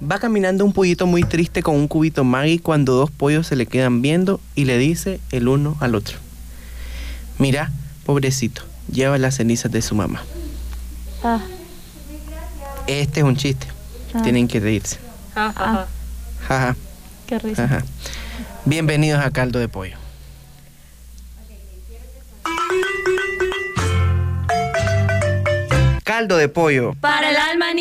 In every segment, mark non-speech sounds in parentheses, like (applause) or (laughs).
Va caminando un pollito muy triste con un cubito Maggie cuando dos pollos se le quedan viendo y le dice el uno al otro. Mira, pobrecito, lleva las cenizas de su mamá. Ah, Este es un chiste. Ah. Tienen que reírse. Ja, ja, ja. Jaja, qué risa. jaja. Bienvenidos a Caldo de Pollo. Caldo de pollo. Para el alma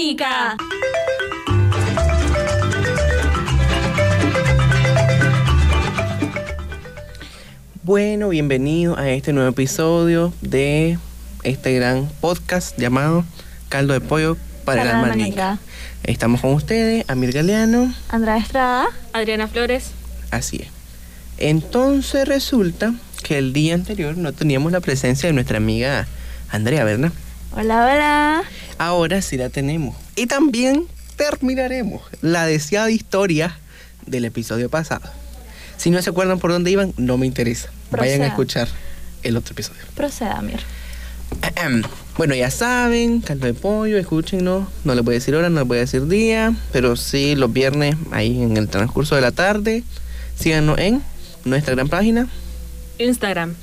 Bueno, bienvenido a este nuevo episodio de este gran podcast llamado Caldo de Pollo para, el alma. Estamos con ustedes, Amir Galeano, Andrea Estrada. Adriana Flores. así es. Entonces resulta que el día anterior no teníamos la presencia de nuestra amiga Andrea, ¿verdad? Hola, hola. Ahora sí la tenemos. Y también terminaremos la deseada historia del episodio pasado. Si no se acuerdan por dónde iban, no me interesa. Vayan a escuchar el otro episodio. Proceda, Mir. Bueno, ya saben, caldo de pollo, escúchenos. No les voy a decir hora, no les voy a decir día, pero sí los viernes ahí en el transcurso de la tarde. Síganos en nuestra gran página, Instagram.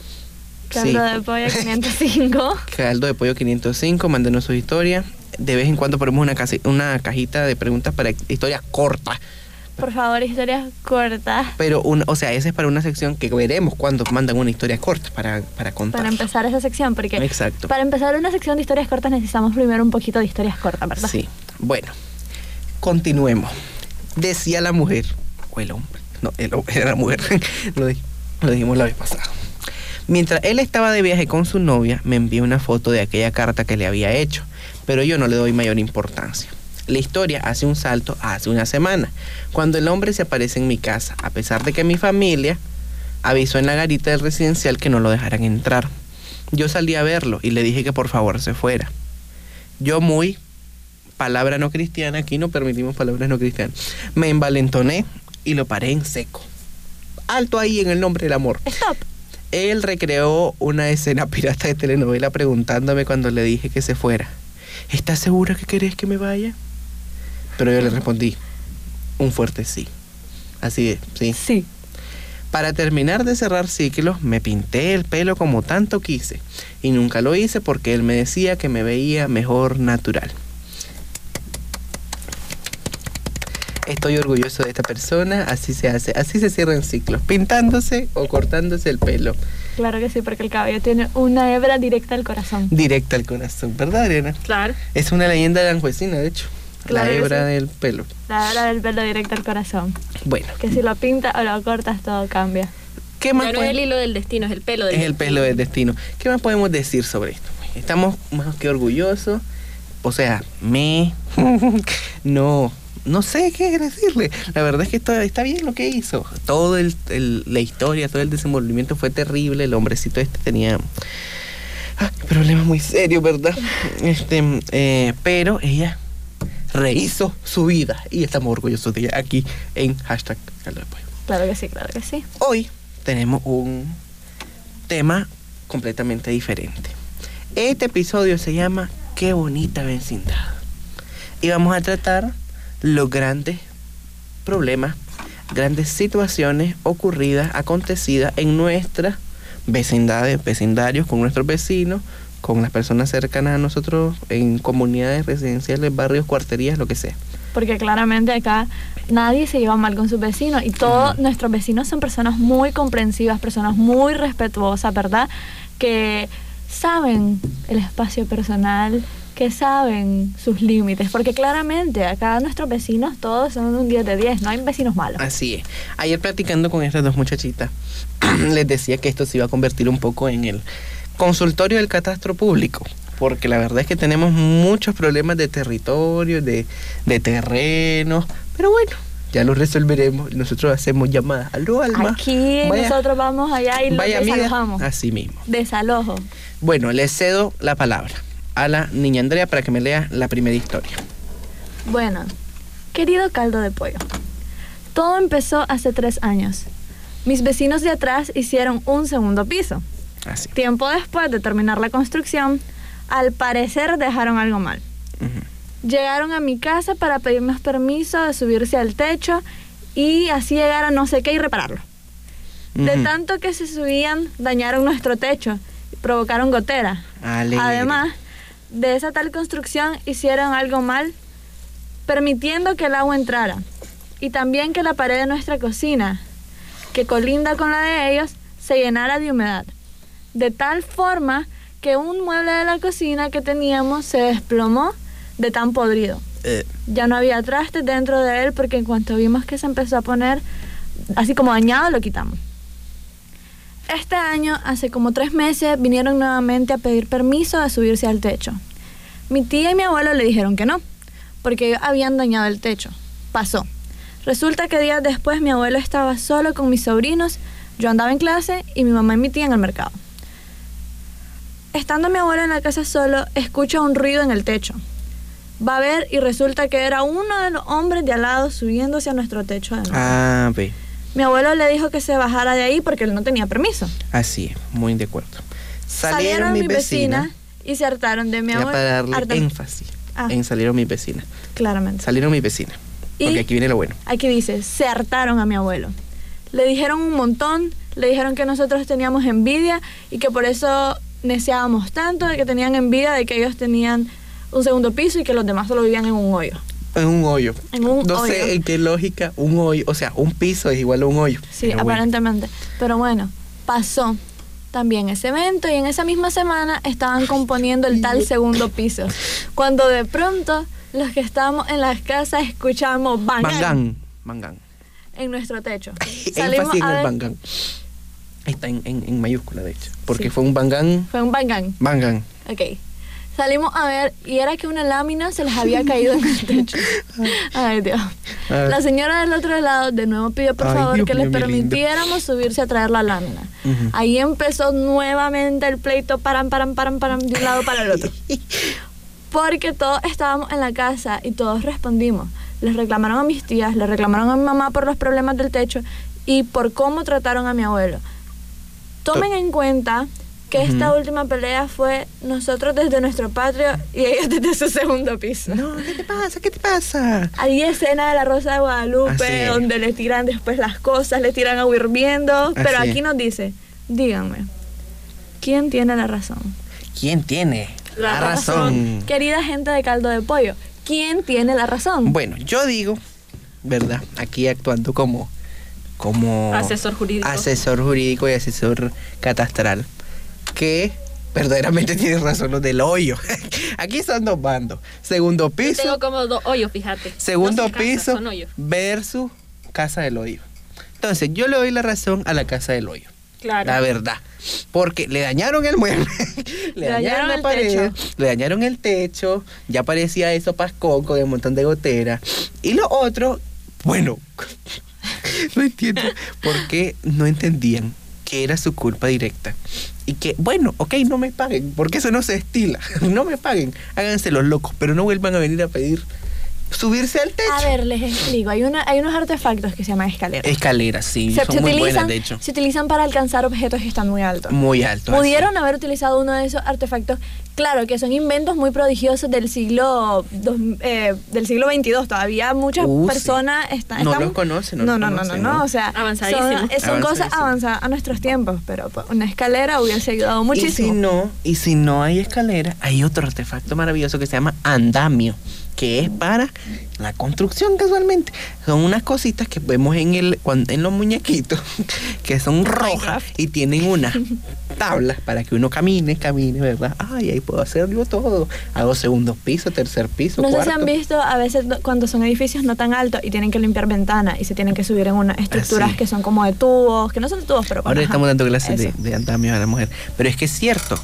Caldo Sí. de pollo (laughs) 505. Caldo de Pollo 505. Mándenos sus historias. De vez en cuando ponemos una, casi- una cajita de preguntas para historias cortas. Por favor, historias cortas. Pero, una, o sea, esa es para una sección que veremos cuando mandan una historia corta para, para contar. Para empezar esa sección, porque Exacto. para empezar una sección de historias cortas necesitamos primero un poquito de historias cortas, ¿verdad? Sí. Bueno, continuemos. Decía la mujer, o el hombre, no, el era la mujer, (laughs) lo, lo dijimos la vez pasada. Mientras él estaba de viaje con su novia, me envió una foto de aquella carta que le había hecho, pero yo no le doy mayor importancia. La historia hace un salto hace una semana, cuando el hombre se aparece en mi casa, a pesar de que mi familia avisó en la garita del residencial que no lo dejaran entrar. Yo salí a verlo y le dije que por favor se fuera. Yo muy palabra no cristiana, aquí no permitimos palabras no cristianas. Me envalentoné y lo paré en seco. Alto ahí en el nombre del amor. Stop. Él recreó una escena pirata de telenovela preguntándome cuando le dije que se fuera. ¿Estás segura que querés que me vaya? Pero yo le respondí un fuerte sí. Así es, sí. Sí. Para terminar de cerrar ciclos, me pinté el pelo como tanto quise y nunca lo hice porque él me decía que me veía mejor natural. Estoy orgulloso de esta persona, así se hace, así se cierran ciclos, pintándose o cortándose el pelo, Claro que sí, porque el cabello tiene una hebra directa al corazón. directa al corazón, ¿verdad, Adriana? Claro. Es una leyenda de Anjuecina, de hecho, Claro la hebra sí. del pelo. La hebra del pelo directa al corazón. Bueno, Que si lo pintas o lo cortas, todo cambia. ¿qué más no es el hilo del destino, es el pelo del Es el pelo del destino. ¿Qué más podemos decir sobre esto? Estamos más que orgullosos. O sea, me... (laughs) no, no sé qué decirle. La verdad es que está, está bien lo que hizo. Todo el, el- la historia, todo el desenvolvimiento fue terrible. El hombrecito este tenía ah, problemas muy serios, ¿verdad? (laughs) Este, eh, pero ella rehizo su vida y estamos orgullosos de ella aquí en hashtag Caldo de Pollo. Claro que sí, claro que sí. Hoy tenemos un tema completamente diferente. Este episodio se llama Qué bonita vecindad. Y vamos a tratar los grandes problemas, grandes situaciones ocurridas, acontecidas en nuestras vecindades, vecindarios, con nuestros vecinos, con las personas cercanas a nosotros, en comunidades residenciales, barrios, cuarterías, lo que sea. Porque claramente acá nadie se lleva mal con sus vecinos y todos nuestros vecinos son personas muy comprensivas, personas muy respetuosas, ¿verdad? Que saben el espacio personal, que saben sus límites, porque claramente acá nuestros vecinos todos son un 10 de 10, no hay vecinos malos. Así es. Ayer platicando con estas dos muchachitas, (clears throat) les decía que esto se iba a convertir un poco en el consultorio del catastro público. Porque la verdad es que tenemos muchos problemas de territorio, de, de terrenos. Pero bueno, ya los resolveremos. Nosotros hacemos llamadas. Aló, Alma. Aquí Vaya- nosotros vamos allá y lo desalojamos. Así mismo. Desalojo. Bueno, le cedo la palabra a la niña Andrea para que me lea la primera historia. Bueno, querido caldo de pollo, todo empezó hace tres años. Mis vecinos de atrás hicieron un segundo piso. Así. Tiempo después de terminar la construcción, al parecer dejaron algo mal. Llegaron a mi casa para pedirnos permiso de subirse al techo y así llegar a no sé qué y repararlo. De tanto que se subían, dañaron nuestro techo, provocaron gotera. Alegre. Además, de esa tal construcción hicieron algo mal, permitiendo que el agua entrara. Y también que la pared de nuestra cocina, que colinda con la de ellos, se llenara de humedad. De tal forma que un mueble de la cocina que teníamos se desplomó de tan podrido. Eh, Ya no había trastes dentro de él porque en cuanto vimos que se empezó a poner así como dañado, lo quitamos. Este año, hace como tres meses, vinieron nuevamente a pedir permiso de subirse al techo. Mi tía y mi abuelo le dijeron que no, porque habían dañado el techo. Pasó. Resulta que días después mi abuelo estaba solo con mis sobrinos, yo andaba en clase y mi mamá y mi tía en el mercado. Estando mi abuelo en la casa solo, escucha un ruido en el techo. Va a ver y resulta que era uno de los hombres de al lado subiéndose a nuestro techo de ah, ve. Mi abuelo le dijo que se bajara de ahí porque él no tenía permiso. Así es, muy de acuerdo. Salieron, mis mis vecinas. vecinas y se hartaron de mi abuelo. para darle énfasis Ah. en salieron mis vecinas. Claramente. Salieron mis vecinas. Porque aquí viene lo bueno. Aquí dice, se hartaron a mi abuelo. Le dijeron un montón, le dijeron que nosotros teníamos envidia y que por eso neceábamos tanto, de que tenían envidia de que ellos tenían un segundo piso y que los demás solo vivían en un hoyo. En un hoyo. En un no hoyo. sé en qué lógica un hoyo, o sea, un piso es igual a un hoyo. Sí, Pero bueno. aparentemente. Pero bueno, pasó también ese evento y en esa misma semana estaban componiendo el tal segundo piso. (laughs) Cuando de pronto los que estábamos en las casas escuchamos bang, Bangán. Bangán. en nuestro techo. Énfasis en a el ver- bangán. Está en, en, en mayúscula, de hecho. Porque Sí. fue un bangán. Fue un bang. Bangán. Ok. Salimos a ver y era que una lámina se les había caído en el (laughs) techo. Ay, Dios. La señora del otro lado de nuevo pidió por Ay, favor Dios que les mío, permitiéramos subirse a traer la lámina. Ahí empezó nuevamente el pleito paran, paran, paran, paran de un lado para el otro. (laughs) Porque todos estábamos en la casa y todos respondimos. Les reclamaron a mis tías, les reclamaron a mi mamá por los problemas del techo y por cómo trataron a mi abuelo. Tomen en cuenta que esta última pelea fue nosotros desde nuestro patio y ellos (laughs) desde su segundo piso. No, ¿qué te pasa? ¿Qué te pasa? Hay escena de la Rosa de Guadalupe donde le tiran después las cosas, le tiran agua hirviendo, pero aquí nos dice, díganme, ¿quién tiene la razón? ¿Quién tiene la, La razón? Querida gente de caldo de pollo, ¿quién tiene la razón? Bueno, yo digo, ¿verdad? Aquí actuando como, como Asesor jurídico. asesor jurídico y asesor catastral, que verdaderamente (laughs) tiene razón los del hoyo. (laughs) Aquí son dos bandos. Segundo Yo piso, tengo como dos hoyos, fíjate. segundo No son casas, piso versus casa del hoyo. Entonces, yo le doy la razón a la casa del hoyo. Claro. La verdad. Porque le dañaron el mueble, (laughs) le, Le dañaron, la el pared, techo. le dañaron el techo, ya parecía eso pascón con un montón de goteras. Y lo otro, bueno, (laughs) no entiendo por qué no entendían que era su culpa directa. Y que, bueno, ok, no me paguen, porque eso no se estila. (laughs) No me paguen, háganse los locos, pero no vuelvan a venir a pedir subirse al techo. A ver, les explico, hay, una, hay unos artefactos que se llaman escaleras. Escaleras, sí, se, son se muy utilizan, buenas, de hecho. se utilizan para alcanzar objetos que están muy altos. Muy alto. así. Pudieron haber utilizado uno de esos artefactos, claro, que son inventos muy prodigiosos del siglo dos- eh, del siglo 22. Todavía muchas Uh, sí. personas están No están- los conocen, no No, los no, no, no, conocen, no, ¿no? o sea, Avanzadísimo. son, eh, son cosas avanzadas a nuestros tiempos, pero pues, una escalera hubiese ayudado Y si muchísimo. no, y si no hay escalera, hay otro artefacto maravilloso que se llama andamio, que es para la construcción casualmente. Son unas cositas que vemos en el en los muñequitos (laughs) que son rojas y tienen unas (laughs) tablas para que uno camine, camine, ¿verdad? Ay, ahí puedo hacerlo todo. Hago segundo piso, tercer piso, No sé si han visto a veces do- cuando son edificios no tan altos y tienen que limpiar ventanas y se tienen que subir en unas estructuras sí. que son como de tubos, que no son de tubos, pero Ahora ajá, estamos dando clases de, de andamio a la mujer. Pero es que es cierto,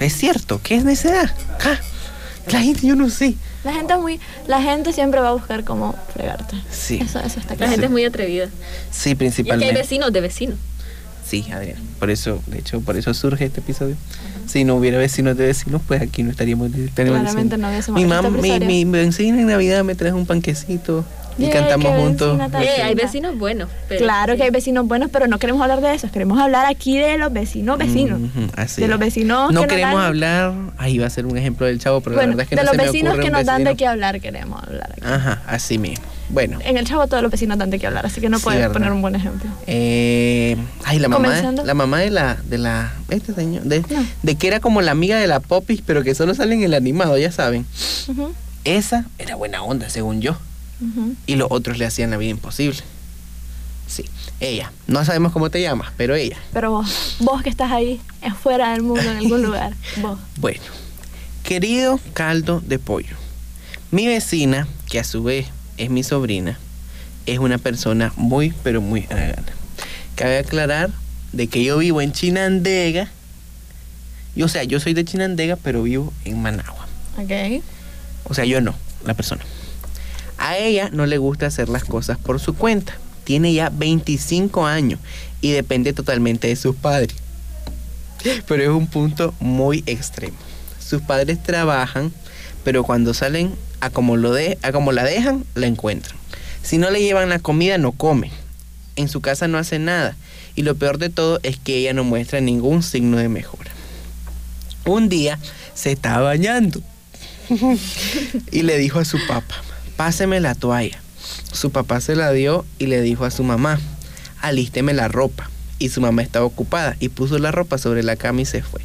es cierto, ¿qué es necesidad? Ah, La gente, yo no sé. La gente es muy, la gente siempre va a buscar cómo fregarte. Sí. Eso, eso está La claro. gente es muy atrevida. Sí, Y aquí hay principalmente. vecinos de vecinos. Sí, Adrián. Por eso, de hecho, por eso surge este episodio. Si no hubiera vecinos de vecinos, pues aquí no estaríamos. estaríamos Claramente diciendo, no hubiésemos Mi, hecho mam, este mi, episodio". mi vecina en Navidad me trajo un panquecito y Yeah, cantamos juntos. Eh, hay vecinos buenos. Pero Claro sí. que hay vecinos buenos, pero no queremos hablar de eso. Queremos hablar aquí de los vecinos, vecinos. Así de los vecinos. No que nos queremos dan- hablar, ahí va a ser un ejemplo del chavo, pero Bueno, la verdad es que de no los se me vecinos que nos dan de qué hablar, queremos hablar aquí. Ajá, así mismo. Bueno, En el chavo todos los vecinos dan de qué hablar, así que no Sí, verdad. poner un buen ejemplo. eh, ay, la mamá, la mamá de la, de la, este señor, de, No. de que era como la amiga de la Popis, pero que solo sale en el animado, ya saben. Esa era buena onda, según yo. Y los otros le hacían la vida imposible. Sí, ella. No sabemos cómo te llamas, pero ella. Pero vos, vos que estás ahí, fuera del mundo, en algún (laughs) lugar, vos. Bueno, querido caldo de pollo, mi vecina, que a su vez es mi sobrina, es una persona muy, pero muy haragana. Cabe aclarar de que yo vivo en Chinandega. Y, o sea, yo soy de Chinandega, pero vivo en Managua. Ok. O sea, yo no, la persona. A ella no le gusta hacer las cosas por su cuenta. Tiene ya 25 años y depende totalmente de sus padres. (laughs) Pero es un punto muy extremo. Sus padres trabajan, pero cuando salen a como, lo de, a como la dejan, la encuentran. Si no le llevan la comida, no come. En su casa no hace nada. Y lo peor de todo es que ella no muestra ningún signo de mejora. Un día se estaba bañando (laughs) y le dijo a su papá, páseme la toalla. Su papá se la dio y le dijo a su mamá, alísteme la ropa. Y su mamá estaba ocupada y puso la ropa sobre la cama y se fue.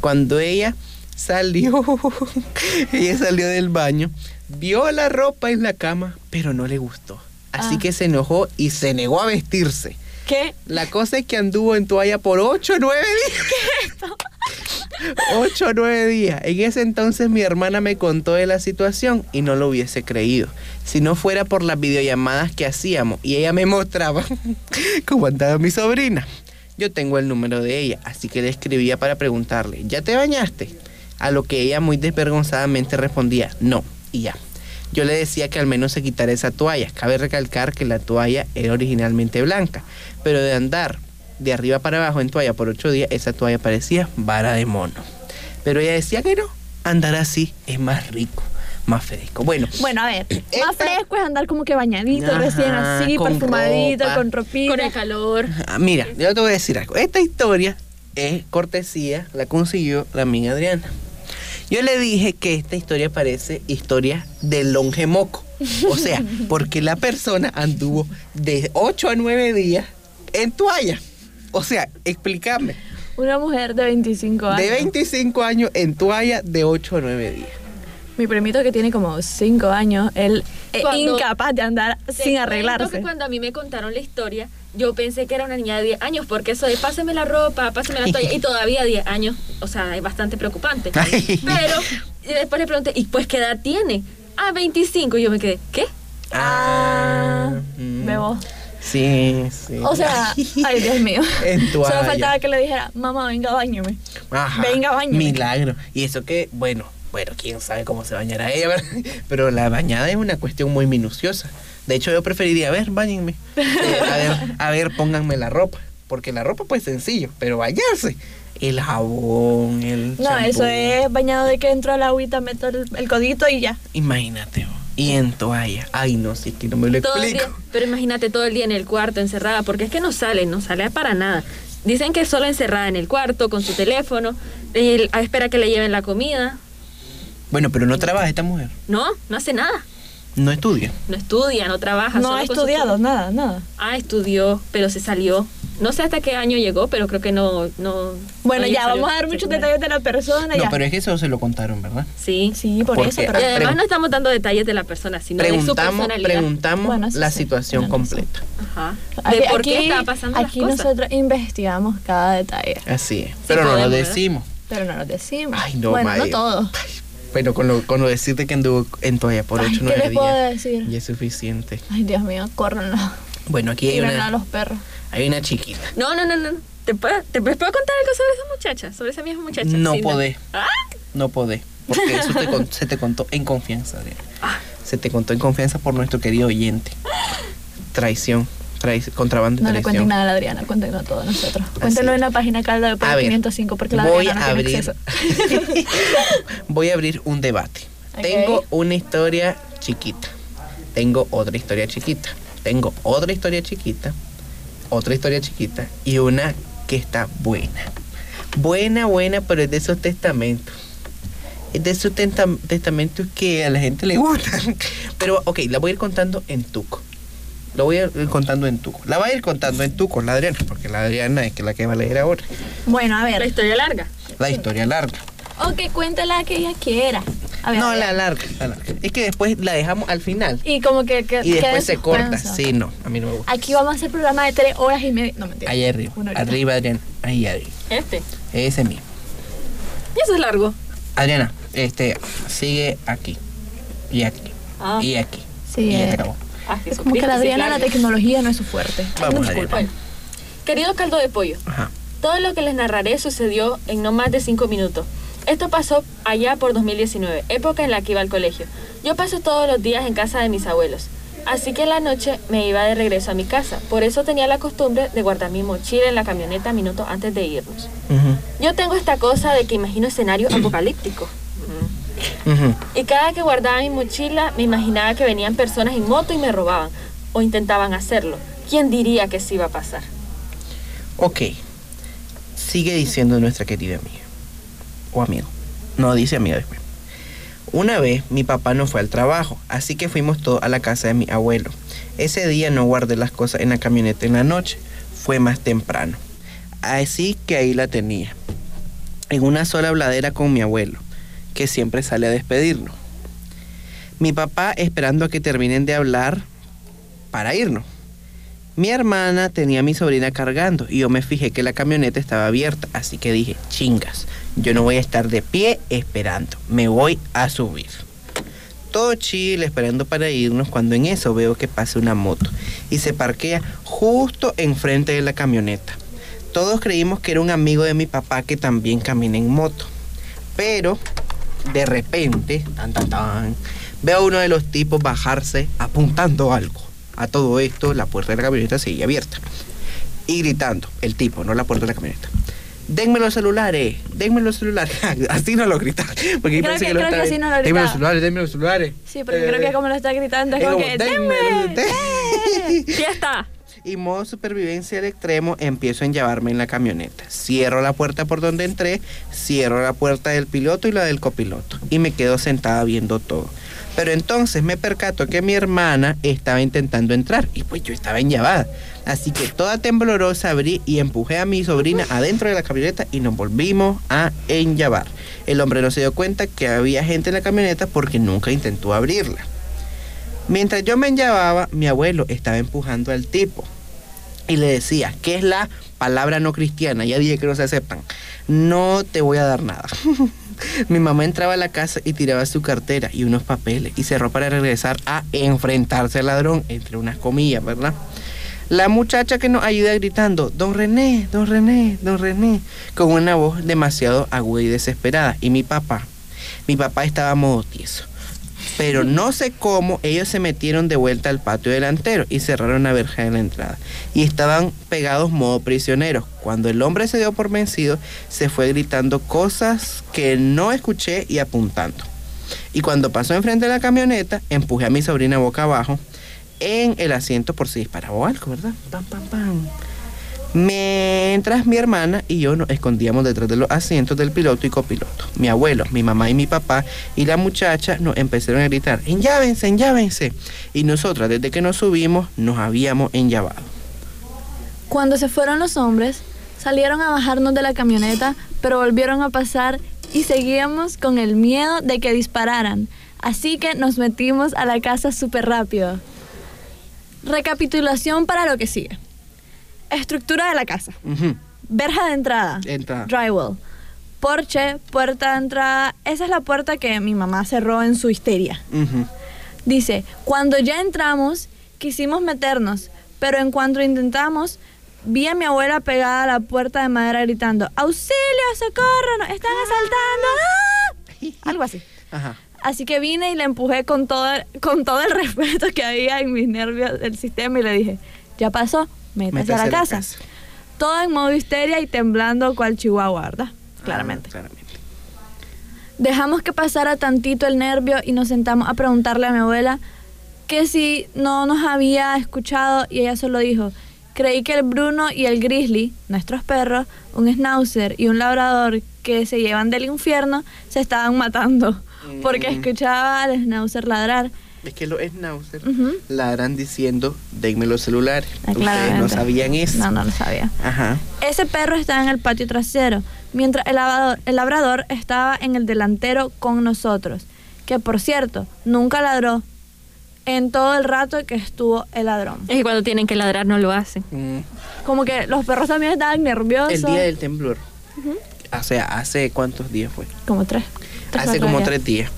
Cuando ella salió, (laughs) ella salió del baño, vio la ropa en la cama, pero no le gustó. Así Ah. que se enojó y se negó a vestirse. ¿Qué? La cosa es que anduvo en toalla por 8 o 9 días. 8 o 9 días. En ese entonces mi hermana me contó de la situación y no lo hubiese creído. Si no fuera por las videollamadas que hacíamos y ella me mostraba (laughs) cómo andaba mi sobrina. Yo tengo el número de ella, así que le escribía para preguntarle, ¿ya te bañaste? A lo que ella muy desvergonzadamente respondía, no, y ya. Yo le decía que al menos se quitara esa toalla. Cabe recalcar que la toalla era originalmente blanca, pero de andar de arriba para abajo en toalla por ocho días, esa toalla parecía vara de mono. Pero ella decía que no, andar así es más rico, más fresco. Bueno, Bueno, a ver, (clears throat) más fresco es andar como que bañadito, Ajá, recién así, con perfumadito, ropa. con ropita. Con el calor. ah, mira, yo te voy a decir algo. Esta historia es cortesía, la consiguió la amiga Adriana. Yo le dije que esta historia parece historia de longemoco. O sea, (laughs) porque la persona anduvo de 8 a 9 días en toalla. O sea, explícame. Una mujer de 25 años. De 25 años en toalla de 8 a 9 días. Mi primito que tiene como 5 años, él es Cuando- incapaz de andar sin arreglarse. que cuando a mí me contaron la historia, yo pensé que era una niña de 10 años, porque eso de páseme la ropa, páseme la toalla, y todavía 10 años, o sea, es bastante preocupante. (laughs) Pero y después le pregunté, ¿y pues qué edad tiene? Ah, 25. Y yo me quedé, ¿qué? Ah, mm. bebo. Sí, sí. O sea, (laughs) ay Dios mío. En. Solo faltaba que le dijera, mamá, venga, bañame. Ajá, Venga, báñame. Milagro. Y eso que, bueno, bueno, quién sabe cómo se bañará ella, ¿verdad? (laughs) Pero la bañada es una cuestión muy minuciosa. De hecho, yo preferiría, a ver, bañenme. (laughs) Eh, a ver, a ver, pónganme la ropa. Porque la ropa, pues sencillo, pero bañarse. El jabón, el. No, eso es bañado de que entro a la agüita, meto el, el codito y ya. Imagínate, vos. Y en toalla. Ay, no, es que no me lo Todo explico. día- pero imagínate todo el día en el cuarto, encerrada, porque es que no sale, no sale para nada. Dicen que solo encerrada en el cuarto, con su teléfono, él- a espera que le lleven la comida. Bueno, pero no trabaja esta mujer. No, no hace nada. No estudia. No estudia, no trabaja. No ha estudiado, nada, nada. Ah, estudió, pero se salió. No sé hasta qué año llegó, pero creo que no. no Bueno, no ya vamos a dar muchos detalles de la persona. No, ya. pero es que eso se lo contaron, ¿verdad? Sí. Sí, por Porque- eso, Y pero... Ah, además no estamos dando detalles de la persona, sino de su Preguntamos, personalidad. preguntamos Bueno, la sí, situación completa. Ajá. Aquí- De por qué aquí- estaba pasando Aquí las cosas. nosotros investigamos cada detalle, Así es. Pero no lo decimos. pero no lo decimos. Ay, no, bueno, no todo. Bueno, con lo, con lo decirte que anduvo en toalla por Ay, 8 o ¿qué 9 les puedo días. decir? Y es suficiente. Ay, Dios mío, córrenlo. Bueno, aquí hay a una, los perros. hay una chiquita. No, no, no, no. ¿Te puedo, ¿Te puedo contar algo sobre esa muchacha? Sobre esa misma muchacha. No Sí, podés. Ah, No podés. Porque eso te (laughs) con- se te contó en confianza, Adriana. Ah. Se te contó en confianza por nuestro querido oyente. Traición. Contrabando No le cuenten nada a la Adriana, cuéntenlo todo nosotros. Cuéntenlo en la página Calda de A ver, 505 porque la voy Adriana a no tiene abrir acceso. (laughs) voy a abrir un debate Ok. tengo una historia chiquita tengo otra historia chiquita. Tengo otra historia chiquita, otra historia chiquita y una que está buena. Buena, buena, pero es de esos testamentos. Es de esos testamentos que a la gente le gustan. (laughs) Pero, ok, la voy a ir contando en tuco. Lo voy a ir contando en tuco. La voy a ir contando en tuco, la Adriana, porque la Adriana es que la que va a leer ahora. Bueno, a La ver. historia larga. La historia larga. Ok, cuéntala que ella quiera. A ver, No, a ver. la larga, la larga. Es que después la dejamos al final. Y como que, que Y después se corta. Sí, no, a mí no me gusta. Aquí vamos a hacer programa de tres horas y media. No, mentira. Ahí arriba. Arriba, Adriana. Ahí arriba. Este. Ese mismo. Y eso es largo. Adriana, este, sigue aquí. Y aquí. Ah. Y aquí. Sí, y acabó. Ah, Es como que la Jesucristo, Adriana, la tecnología no es su fuerte. Vamos, no. Bueno, querido caldo de pollo, Ajá. todo lo que les narraré sucedió en no más de cinco minutos. Esto pasó allá por 2019, época en la que iba al colegio. Yo paso todos los días en casa de mis abuelos, así que en la noche me iba de regreso a mi casa. Por eso tenía la costumbre de guardar mi mochila en la camioneta minutos antes de irnos. Ujú, Yo tengo esta cosa de que imagino escenarios (clears throat) apocalípticos. Y cada que guardaba mi mochila, me imaginaba que venían personas en moto y me robaban, o intentaban hacerlo. ¿Quién diría que sí iba a pasar? Ok. Sigue diciendo nuestra querida amiga. O amigo. No, dice amiga después. Una vez mi papá no fue al trabajo, así que fuimos todos a la casa de mi abuelo. Ese día no guardé las cosas en la camioneta en la noche, fue más temprano. Así que ahí la tenía, en una sola habladera con mi abuelo, que siempre sale a despedirnos. Mi papá esperando a que terminen de hablar para irnos. Mi hermana tenía a mi sobrina cargando y yo me fijé que la camioneta estaba abierta, así que dije, chingas, yo no voy a estar de pie esperando, me voy a subir. Todo esperando para irnos cuando en eso veo que pasa una moto y se parquea justo enfrente de la camioneta. Todos creímos que era un amigo de mi papá que también camina en moto. Pero de repente, tan tan tan, veo a uno de los tipos bajarse apuntando algo. A todo esto, la puerta de la camioneta seguía abierta. Y gritando, el tipo, no la puerta de la camioneta. Denme los celulares, denme los celulares. (laughs) así no lo grita. Porque Creo pensé que- lo creo que estaba- así no lo Denme los celulares, denme los celulares. Sí, porque Eh, creo que como lo está gritando es como como, que "Denme, ¡Denme! den-". (laughs) ¡Eh! Y modo supervivencia al extremo, empiezo a llevarme en la camioneta. Cierro la puerta por donde entré, cierro la puerta del piloto y la del copiloto. Y me quedo sentada viendo todo. Pero entonces me percato que mi hermana estaba intentando entrar y pues yo estaba enllavada. Así que toda temblorosa abrí y empujé a mi sobrina adentro de la camioneta y nos volvimos a enllavar. El hombre no se dio cuenta que había gente en la camioneta porque nunca intentó abrirla. Mientras yo me enllavaba, mi abuelo estaba empujando al tipo y le decía, ¿qué es la palabra no cristiana? Ya dije que no se aceptan. No te voy a dar nada. (laughs) mi mamá entraba a la casa y tiraba su cartera y unos papeles y cerró para regresar a enfrentarse al ladrón, entre unas comillas, ¿verdad? La muchacha que nos ayuda gritando, don René, don René, don René, con una voz demasiado aguda y desesperada. Y mi papá, mi papá estaba modo tieso. Pero no sé cómo ellos se metieron de vuelta al patio delantero y cerraron la verja de la entrada. Y estaban pegados modo prisioneros. Cuando el hombre se dio por vencido, se fue gritando cosas que no escuché y apuntando. Y cuando pasó enfrente de la camioneta, empujé a mi sobrina boca abajo en el asiento por si disparaba algo, ¿verdad? Pam, pam, pam. Mientras mi hermana y yo nos escondíamos detrás de los asientos del piloto y copiloto. Mi abuelo, mi mamá y mi papá y la muchacha nos empezaron a gritar, enllávense, enllávense. Y nosotras, desde que nos subimos, nos habíamos enllavado. Cuando se fueron los hombres, salieron a bajarnos de la camioneta, pero volvieron a pasar y seguíamos con el miedo de que dispararan. Así que nos metimos a la casa súper rápido. Recapitulación para lo que sigue. Estructura de la casa. Verja de entrada. Entrada. Drywall. Porche, puerta de entrada. Esa es la puerta que mi mamá cerró en su histeria. Dice, cuando ya entramos, quisimos meternos, pero en cuanto intentamos, vi a mi abuela pegada a la puerta de madera gritando, ¡Auxilio, socorro! ¡Nos están asaltando! ¡Ah!". (laughs) Algo así. Ajá. Así que vine y le empujé con todo, con todo el (laughs) respeto que había en mis nervios del sistema y le dije, ya pasó, métase, a la casa. Todo en modo histeria y temblando cual chihuahua, ¿verdad? Claramente. Ah, claramente. Dejamos que pasara tantito el nervio y nos sentamos a preguntarle a mi abuela que si no nos había escuchado y ella solo dijo, creí que el Bruno y el Grizzly, nuestros perros, un schnauzer y un labrador que se llevan del infierno, se estaban matando porque Mm. escuchaba al schnauzer ladrar. Es que los schnauzer Ujú. ladran diciendo, denme los celulares. Ah, Ustedes no sabían eso. No, no lo sabía. Ajá. Ese perro estaba en el patio trasero, mientras el labrador, el labrador estaba en el delantero con nosotros, que por cierto, nunca ladró en todo el rato que estuvo el ladrón. Es que cuando tienen que ladrar no lo hacen. Mm. Como que los perros también estaban nerviosos. El día del temblor. O sea, ¿hace cuántos días fue? Como tres. tres, Hace como días. tres días.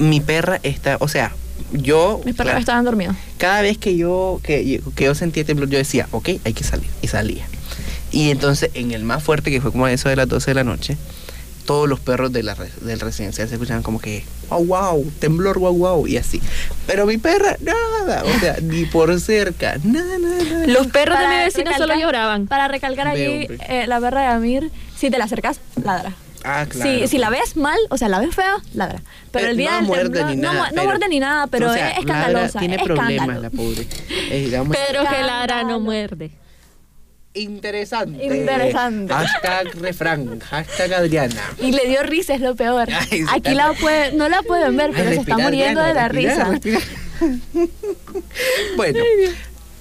Mi perra está, o sea, yo... Mis perros claro, estaban dormidos. Cada vez que yo, que, que yo sentía temblor, yo decía, ok, hay que salir. Y salía. Y entonces, en el más fuerte, que fue como a eso de las 12 de la noche, todos los perros de la, del residencial se escuchaban como que, wow, wow, temblor, wow, wow, y así. Pero mi perra, nada, o sea, (laughs) ni por cerca, nada, nada, nada. Los perros de mi vecino solo lloraban. Para recalcar allí, eh, la perra de Amir, si te la acercas, ladra. Ah, claro. Si, si la ves mal, o sea, la ves fea, ladra. Pero, el día no del muerde temblor- ni no, nada. no muerde ni nada, pero o sea, es escandalosa. ladra, tiene es problemas escándalo. la pobre. Eh, digamos, Pero que ladra no muerde. interesante. Interesante. Hashtag refrán, hashtag Adriana. Y le dio risa, es lo peor. Ay, sí, Aquí la puede, no la pueden ver, Ay, pero se está muriendo de la respira, risa. respira. (laughs) bueno,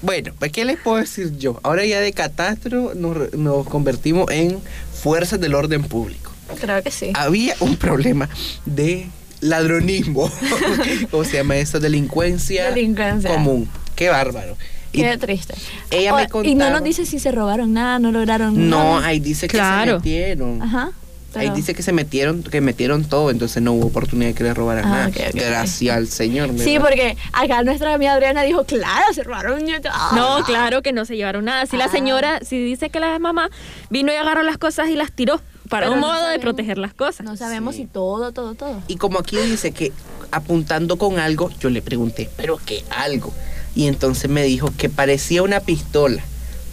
bueno, pues ¿qué les puedo decir yo? Ahora ya de catastro nos convertimos en fuerzas del orden público. Creo que sí. Había un problema de ladronismo, (laughs) ¿cómo se llama eso? Delincuencia, Delincuencia. común. Qué bárbaro. Y Qué triste. ella me O- y no contaba- nos dice si se robaron nada, no lograron no, nada. ahí dice que se Claro. metieron. Ajá. Ahí dice que se metieron, que metieron todo, entonces no hubo oportunidad de que le robaran Ah, nada. Gracias al Señor. Sí, ¿verdad? porque acá nuestra amiga Adriana dijo, claro, se robaron un Ah. No, claro que no se llevaron nada. Si la Ah. señora, si dice que la mamá vino y agarró las cosas y las tiró para Pero un no modo de proteger las cosas. No sabemos Sí. si todo, todo, todo. Y como aquí dice que apuntando con algo, yo le pregunté, ¿pero qué algo? Y entonces me dijo que parecía una pistola,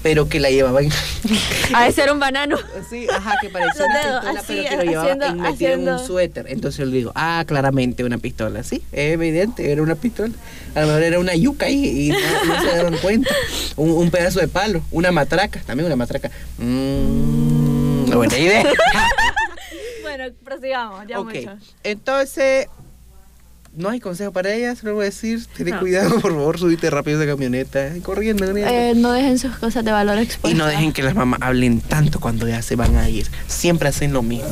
pero que la llevaba en... (laughs) A de ser un banano. Sí, ajá, que parecía una dedos, pistola, así, pero que lo llevaba haciendo- en- metido en un suéter. Entonces yo le digo, ah, claramente una pistola. Sí, es evidente, era una pistola. A lo mejor era una yuca ahí y no, no se dieron cuenta. Un, un pedazo de palo, una matraca, también una matraca. Mmm, buena idea. (laughs) Bueno, prosigamos, ya ok, mucho. entonces, no hay consejo para ella, solo voy a decir, ten No. cuidado, por favor, subite rápido esa camioneta, corriendo, corriendo. Eh, no dejen sus cosas de valor Y expuestas. no dejen que las mamás hablen tanto cuando ya se van a ir. Siempre hacen lo mismo.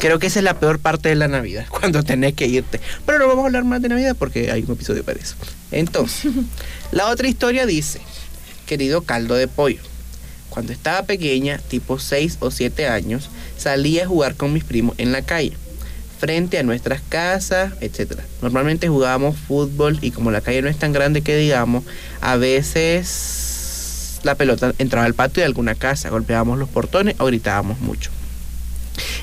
Creo que esa es la peor parte de la Navidad, (laughs) cuando tenés que irte. Pero no vamos a hablar más de Navidad porque hay un episodio para eso. Entonces, (laughs) la otra historia dice, querido caldo de pollo, cuando estaba pequeña, tipo 6 o 7 años, salía a jugar con mis primos en la calle, frente a nuestras casas, etc. Normalmente jugábamos fútbol y como la calle no es tan grande que digamos, a veces la pelota entraba al patio de alguna casa, golpeábamos los portones o gritábamos mucho.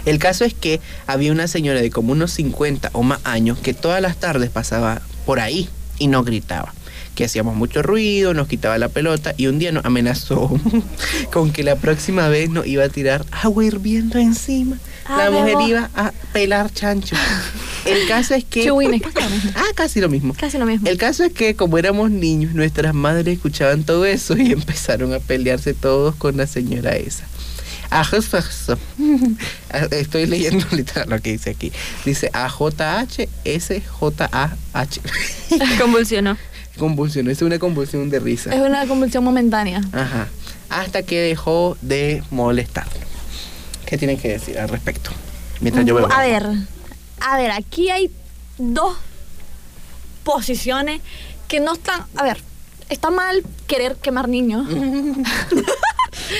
El caso es que había una señora de como unos 50 o más años que todas las tardes pasaba por ahí y no gritaba. Que hacíamos mucho ruido, nos quitaba la pelota y un día nos amenazó (laughs) con que la próxima vez nos iba a tirar agua hirviendo encima. Ah, la mujer iba a pelar chancho. El caso es que... Casi lo mismo. Ah, casi lo mismo. Casi lo mismo. El caso es que como éramos niños, nuestras madres escuchaban todo eso y (laughs) empezaron a pelearse todos con la señora esa. (laughs) Estoy leyendo literal lo que dice aquí. Dice A-J-H-S-J-A-H. Convulsionó. Convulsión, es una convulsión de risa. Es una convulsión momentánea. Ajá. Hasta que dejó de molestar. ¿Qué tienen que decir al respecto? Mientras yo veo. A ver, a ver, aquí hay dos posiciones que no están. A ver, está mal querer quemar niños. (laughs)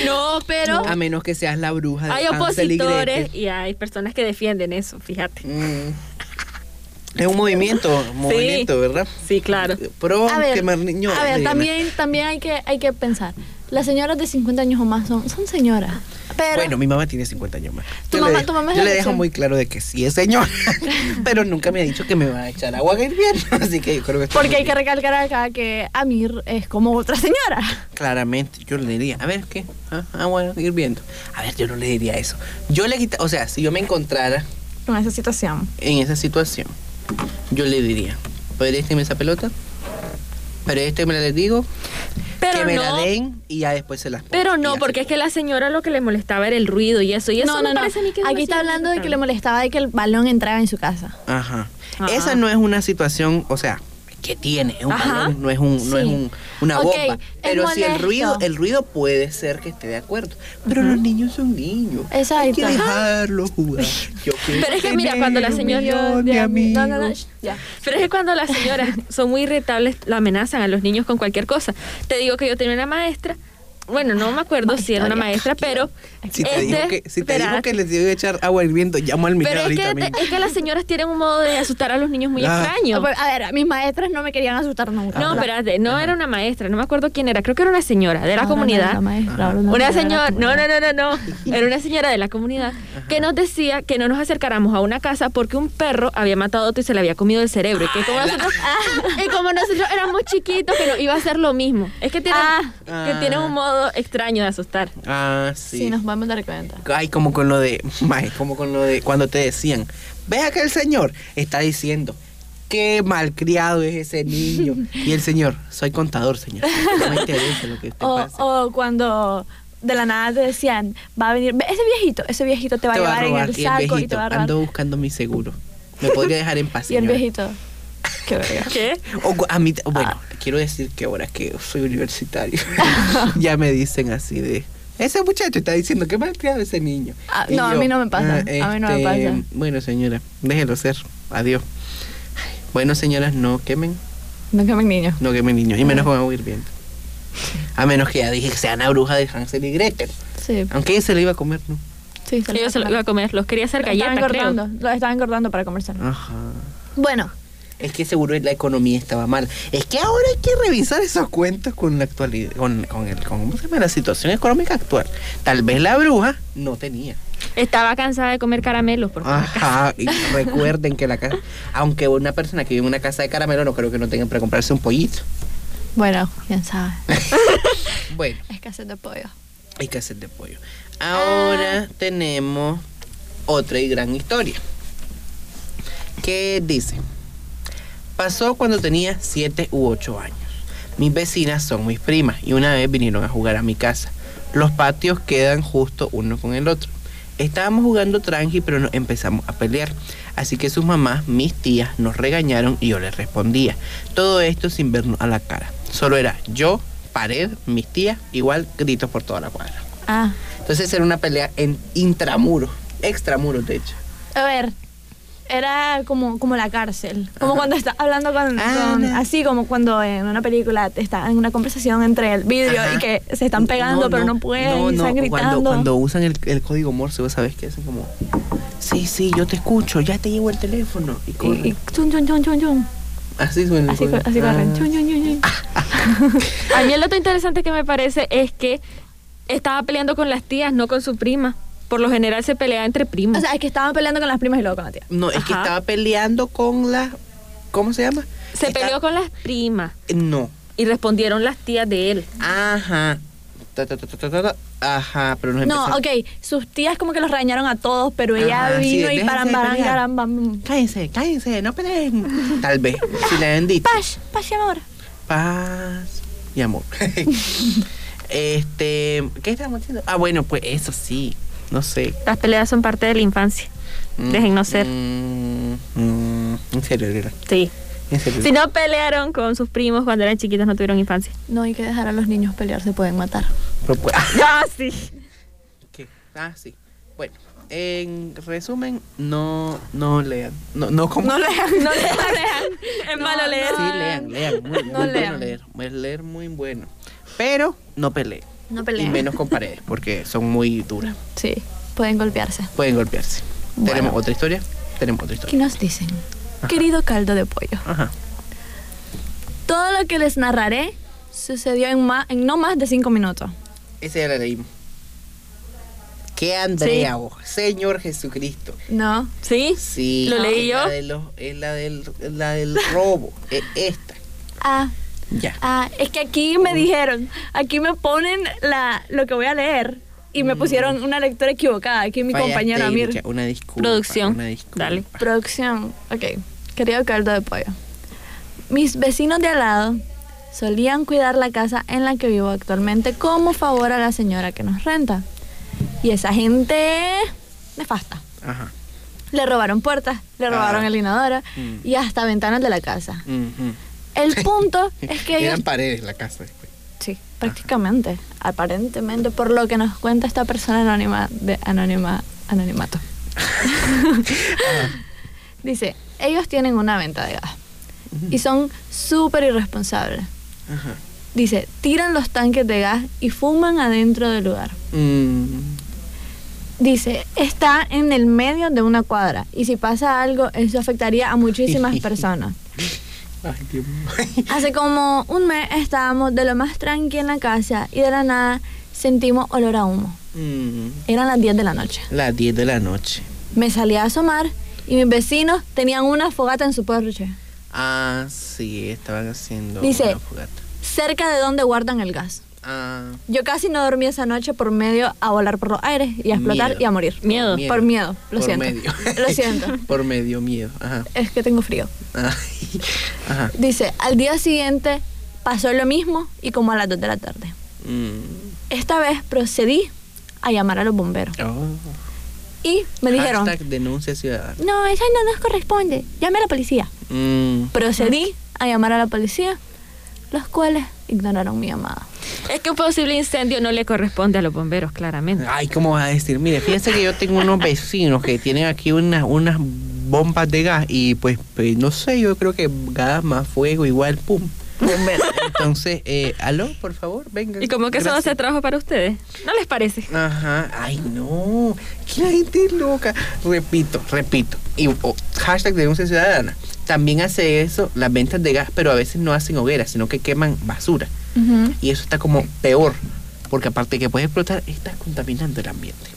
No, pero A menos que seas la bruja de hay y opositores y hay personas que defienden eso, fíjate. Mm. Es un movimiento, un movimiento, ¿verdad? Sí, claro. Pro A ver, quemar niños. a ver también, también hay, que, hay que pensar. Las señoras de 50 años o más son, son señoras. Pero Bueno, mi mamá tiene 50 años más. Tu Yo mamá- le, tu mamá es yo le dejo muy claro de que sí es señora, (laughs) pero nunca me ha dicho que me va a echar agua hirviendo, (laughs) así que yo creo que está porque hay que recalcar acá que Amir es como otra señora. Claramente, yo le diría, a ver, ¿qué? Ah, agua hirviendo. A ver, yo no le diría eso. Yo le quita, o sea, si yo me encontrara Con esa situación. en esa situación, yo le diría, ¿podrías tirarme esa pelota? Pero este me les digo Pero que me no. la den y ya después se las pongo. Pero no, porque es que la señora lo que le molestaba era el ruido y eso. Y eso no, me no, no. parece a mí que es Aquí está hablando de que le molestaba de que el balón entraba en su casa. Ajá. Ajá. Esa no es una situación, o sea, que tiene, es un no es un, no es un, una bomba. Pero si el ruido, el ruido puede ser que esté de acuerdo. Pero los niños son niños. Hay Exacto. que dejarlos jugar. Yo Pero es que mira, cuando la tener un señora- millón de No, no, no, amigos. sh, ya. Pero es que cuando las señoras son muy irritables, lo amenazan a los niños con cualquier cosa. Te digo que yo tenía una maestra, bueno, no me acuerdo si era una maestra, pero... Si te, este, dijo que, si te dijo espérate. que les iba a echar agua hirviendo, llamo al millón Pero es ahorita que, mismo. es que las señoras tienen un modo de asustar a los niños muy Ah. extraño. A ver, mis maestras no me querían asustar nunca. No, espérate, no era una maestra, no me acuerdo quién era, creo que era una señora de la no comunidad. maestra, Una señora, no, comunidad. no, no, no, no, (laughs) era una señora de la comunidad que nos decía que no nos acercáramos a una casa porque un perro había matado a otro y se le había comido el cerebro. Y que como nosotros, (laughs) y como nosotros éramos chiquitos, que no iba a ser lo mismo. Es que tienen, Ah. que tienen un modo extraño de asustar. Ah, sí. Sí, nos podemos dar cuenta. Ay, como con lo de, (laughs) mae, como con lo de cuando te decían, vea que el señor está diciendo, qué malcriado es ese niño. (laughs) Y el señor, soy contador, señor. No me interesa lo que usted O, o cuando de la nada te decían, va a venir, "Ve, ese viejito, ese viejito te va Te a va a llevar robar. en el Y el saco y te va a robar. ando buscando mi seguro. ¿Me podría dejar en (laughs) paz, Y el señora? viejito, qué verga. (laughs) ¿Qué? O cu- a mí, bueno, Ah. quiero decir que ahora que soy universitario, (laughs) ya me dicen así de, ese muchacho está diciendo que malcriado ese niño. Ah, no, a mí no me pasa, a mí no me pasa. Bueno, señora, déjelo ser. Adiós. Bueno, señoras, no quemen, No quemen niños. no quemen niños, y menos con agua hirviendo. A menos que ya dije que sea una bruja de Hansel y Gretel. Sí, Aunque ella se lo iba a comer, ¿no? sí, se lo iba a comer, los quería hacer galletas, creo. cortando, lo estaban cortando para comérselo. Ajá. Bueno, Es que seguro la economía estaba mal. Es que ahora hay que revisar esos cuentos con la actualidad, con, con el, con, ¿cómo se llama? la situación económica actual. Tal vez la bruja no tenía. Estaba cansada de comer caramelos, por favor. Ajá, y recuerden que la casa, aunque una persona que vive en una casa de caramelo no creo que no tengan para comprarse un pollito. bueno, quién sabe. (laughs) Bueno, Escasez de pollo. hay que hacer de pollo. Ahora tenemos otra y gran historia. Que dice, pasó cuando tenía 7 u 8 años. Mis vecinas son mis primas y una vez vinieron a jugar a mi casa. Los patios quedan justo uno con el otro. Estábamos jugando tranqui, pero nos empezamos a pelear. Así que sus mamás, mis tías, nos regañaron y yo les respondía. Todo esto sin vernos a la cara. Solo era yo, pared, mis tías, igual gritos por toda la cuadra. Ah, Entonces era una pelea en intramuros, extramuros de hecho. a ver, era como, como la cárcel. Como Ajá. cuando estás hablando con, Ah, con- no. Así como cuando en una película está en una conversación entre el vidrio Ajá. y que se están pegando, pero no pueden, y están gritando. Cuando, cuando usan el, el código Morse, vos sabés que hacen como, sí, sí, yo te escucho, ya te llevo el teléfono. Y, corren. y chun, chun, chun, chun, chun. así suena Así, co- así corren. Ah. Chun, chun, chun, chun. (laughs) A mí el otro interesante que me parece es que estaba peleando con las tías, no con su prima. Por lo general se pelea entre primos. O sea, es que estaban peleando con las primas y luego con la tía. No, es que estaba peleando con la, ¿cómo se llama? se Está- peleó con las primas No, y respondieron las tías de él. ajá. Ta, ta, ta, ta, ta, ta, ta. Ajá, pero nos No, empezamos- ok, sus tías como que los regañaron a todos, pero ella Ajá, sí, vino y pelear. garan, bam. Cállense, cállense, no peleen. Tal vez, si le han dicho. Paz, paz y amor. Paz y amor. (laughs) este, ¿qué estamos haciendo? Ah, bueno, pues eso sí, no sé. Las peleas son parte de la infancia. Mm, Déjennos ser. mm, mm, en serio, Sí. en serio. Si no pelearon con sus primos cuando eran chiquitos, no tuvieron infancia. No hay que dejar a los niños pelear, se pueden matar. Pero, pues, Ah, (laughs) sí. ¿qué? Ah, sí. Bueno, en resumen, no, no lean. No, no como. No lean, No lean, (laughs) no lean. Es No, malo leer. Sí, lean, lean. Muy, muy No bueno leer. Es leer muy bueno. Pero no peleen. No Y menos con paredes, porque son muy duras. (laughs) Sí, pueden golpearse. Pueden golpearse. Bueno. ¿Tenemos otra historia? Tenemos otra ¿Qué historia. nos dicen? Querido caldo de pollo, Ajá. todo lo que les narraré sucedió en, ma- en no más de cinco minutos. Ese ya la leímos. ¿Qué Andrea, oh, Señor Jesucristo? ¿No? ¿Sí? Sí. ¿Lo leí yo? La, de los- es la del, la del robo. es esta. Ah, Ya. ah, es que aquí me dijeron, aquí me ponen la, lo que voy a leer y me pusieron una lectura equivocada. Aquí mi Falla compañero Amir. Una disculpa. Producción. Una disculpa. Dale. Producción. Ok. Querido caldo de pollo. Mis vecinos de al lado solían cuidar la casa en la que vivo actualmente como favor a la señora que nos renta. Y esa gente nefasta. Ajá. Le robaron puertas, le robaron Ah. el inodoro Mm. y hasta ventanas de la casa. El punto es que ellos... Eran paredes la casa después. Sí, prácticamente, aparentemente, por lo que nos cuenta esta persona anónima de anónima, anonimato. (laughs) Dice, ellos tienen una venta de gas y son súper irresponsables. Ajá. Dice, tiran los tanques de gas y fuman adentro del lugar. Mm. Dice, está en el medio de una cuadra y si pasa algo, eso afectaría a muchísimas (laughs) personas. Ay. Hace como un mes estábamos de lo más tranqui en la casa y de la nada sentimos olor a humo. Mm. Eran las 10 de la noche. Las 10 de la noche. Me salí a asomar y mis vecinos tenían una fogata en su porche, Ah, sí, estaban haciendo Dice- una fogata. cerca de donde guardan el gas. Ah, Yo casi no dormí esa noche por medio a volar por los aires y a explotar Miedo. y a morir. Miedo. Por miedo, lo por siento. medio. (laughs) Lo siento. (laughs) por medio miedo. Ajá. Es que tengo frío. (laughs) Ajá. Dice, al día siguiente pasó lo mismo y como a las 2 de la tarde. Mm. Esta vez procedí a llamar a los bomberos. Oh. Y me dijeron, Hashtag denuncia ciudadana. no, eso no nos corresponde, llame a la policía. Mm. Procedí a llamar a la policía, los cuales ignoraron mi llamada. Es que un posible incendio no le corresponde a los bomberos, claramente. Ay, ¿cómo vas a decir? Mire, fíjense que yo tengo unos vecinos que tienen aquí unas, unas bombas de gas y pues, pues, no sé, yo creo que gas más fuego igual, pum. Entonces, eh, aló, por favor, venga. Y como que eso no Gracias. hace trabajo para ustedes. ¿No les parece? Ajá, ay no, que la gente es loca. Repito, repito. Y oh, hashtag denuncia ciudadana. También hace eso las ventas de gas, pero a veces no hacen hogueras, sino que queman basura. Y eso está como peor, porque aparte de que puede explotar, estás contaminando el ambiente.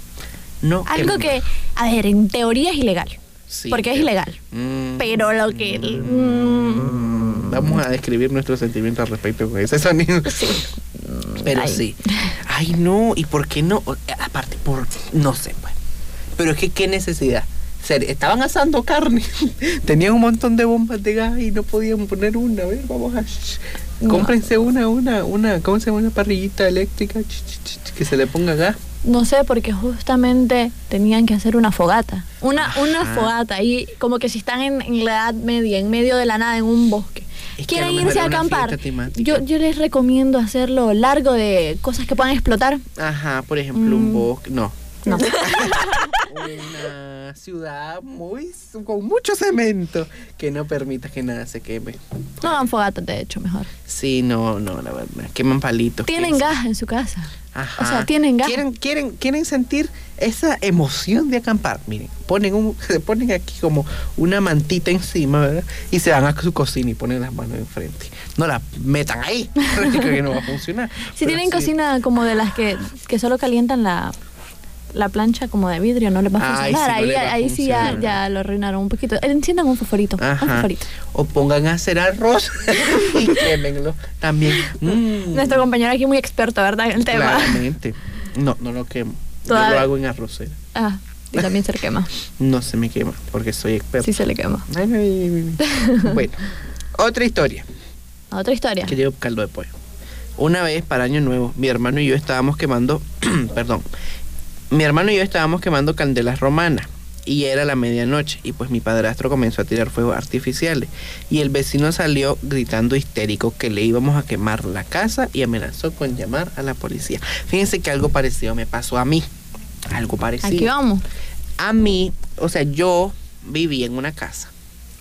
No Algo que, a ver, en teoría es ilegal. Sí, porque es ilegal. Mm, Pero lo que... mm, Vamos a describir nuestros sentimientos al respecto con ese sonido. (laughs) sí. Pero Ay. sí. Ay, no, ¿y por qué no? Aparte, por no sé, pues. Pero es que qué necesidad. Estaban asando carne. (laughs) Tenían un montón de bombas de gas y no podían poner una. A ver, vamos a. No. Cómprense una, una, una, ¿cómo se llama? Una parrillita eléctrica que se le ponga gas. No sé, porque justamente tenían que hacer una fogata. Una, una fogata. Y como que si están en, en la Edad Media, en medio de la nada, en un bosque. Es que a Quieren mejor irse a acampar. Yo, yo les recomiendo hacerlo largo de cosas que puedan explotar. Ajá, por ejemplo, un Mm. bosque. No. No. (laughs) Una ciudad muy con mucho cemento que no permita que nada se queme. No hagan fogatas, de hecho, mejor. Sí, no, no, la verdad. Queman palitos. Tienen gas en su casa. Ajá. O sea, tienen gas. Quieren, quieren, quieren sentir esa emoción de acampar. Miren, ponen un, (laughs) se ponen aquí como una mantita encima, ¿verdad? Y se van a su cocina y ponen las manos enfrente. No la metan ahí, (laughs) que no va a funcionar. Si Pero tienen sí. cocina como de las que, que solo calientan la, la plancha como de vidrio, no les va a Ay, funcionar. sí, no ahí va ahí sí ya, ya lo arruinaron un poquito. Enciendan un fosforito. O pongan a hacer arroz (laughs) y quémenlo también. Mm. Nuestro compañero aquí muy experto, ¿verdad? En el tema. Claramente. No, no lo quemo. Yo lo hago en arrocera. Ah, y también se le quema. (laughs) No se me quema porque soy experto. Sí se le quema. Ay, ay, ay, ay. (laughs) bueno, otra historia Otra historia. que llevo caldo de pollo. Una vez para Año Nuevo, mi hermano y yo estábamos quemando, (clears throat) perdón, mi hermano y yo estábamos quemando candelas romanas y era la medianoche y pues mi padrastro comenzó a tirar fuegos artificiales y el vecino salió gritando histérico que le íbamos a quemar la casa y amenazó con llamar a la policía. Fíjense que algo parecido me pasó a mí, algo parecido. Aquí vamos. A mí, o sea, yo viví en una casa,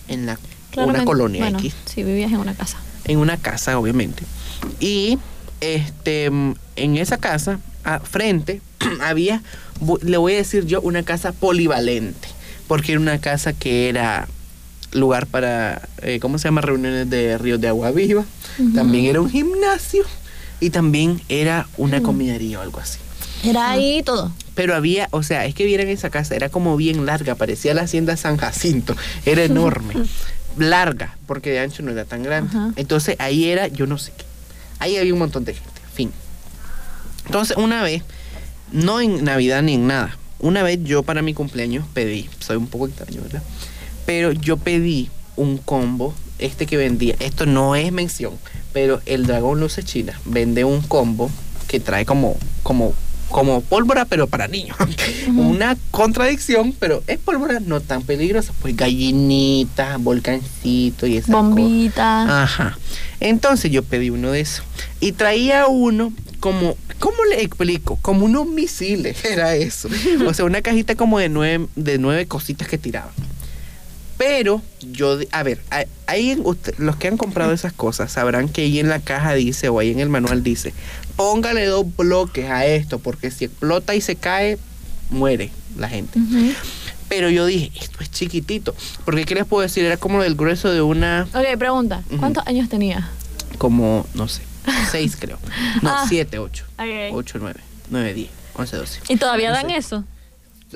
en la una colonia bueno, X, Sí, vivías en una casa. en una casa, obviamente. Y este en esa casa, a frente, (clears throat) había, le voy a decir yo, una casa polivalente, porque era una casa que era lugar para, eh, ¿cómo se llama? Reuniones de ríos de agua viva. También era un gimnasio y también era una comidería o algo así. Era ahí todo. Pero había, o sea, es que vieran esa casa, era como bien larga, parecía la hacienda San Jacinto, era (laughs) enorme, larga, porque de ancho no era tan grande. Entonces ahí era, yo no sé qué, ahí había un montón de gente, fin. Entonces una vez, no en Navidad ni en nada, una vez yo para mi cumpleaños pedí, soy un poco extraño, ¿verdad? Pero yo pedí un combo, este que vendía, esto no es mención, pero el Dragón Luce China vende un combo que trae como, como, como pólvora, pero para niños. (laughs) Una contradicción, pero es pólvora no tan peligrosa, pues gallinita, volcancito y esas cosas. Bombita. Ajá. Entonces yo pedí uno de esos. Y traía uno como, ¿cómo le explico? Como unos misiles, (laughs) era eso. O sea, una cajita como de nueve, de nueve cositas que tiraban. Pero yo, a ver, ahí los que han comprado esas cosas sabrán que ahí en la caja dice o ahí en el manual dice, póngale dos bloques a esto porque si explota y se cae, muere la gente. Pero yo dije, esto es chiquitito. Porque, ¿qué les puedo decir? Era como del grueso de una Ok, pregunta. ¿Cuántos años tenía? como, no sé, seis creo. (laughs) No, Ah. siete, ocho. Ok. Ocho, nueve. Nueve, diez, once, doce. ¿Y todavía No dan eso?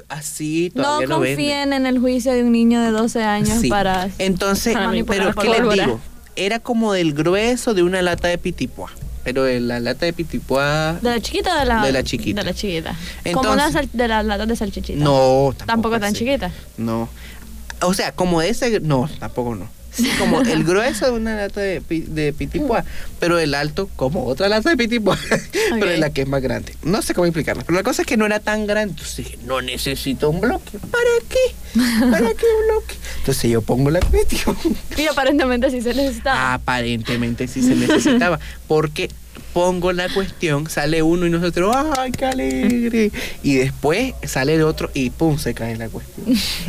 Así No todavía venden. confíen en el juicio de un niño de 12 años Sí. para... Entonces, Para pero ¿qué les digo? Era como del grueso de una lata de pitipua. Pero de la lata de pitipua... ¿De la chiquita o de la...? De la chiquita. De la chiquita. Como una sal- de las latas de salchichita. No, Tampoco tan así. chiquita. No. O sea, como de ese... No, tampoco no. Sí, como el grueso de una lata de, de pitipua, pero el alto como otra lata de pitipua, (laughs) pero Ok. es la que es más grande. No sé cómo explicarlo, pero la cosa es que no era tan grande. Entonces dije, no necesito un bloque. ¿Para qué? ¿Para qué un bloque? Entonces yo pongo la cuestión. Y aparentemente sí se necesitaba. Aparentemente sí se necesitaba, porque pongo la cuestión, sale uno y nosotros, ¡ay, qué alegre! Y después sale el otro y ¡pum! se cae la cuestión.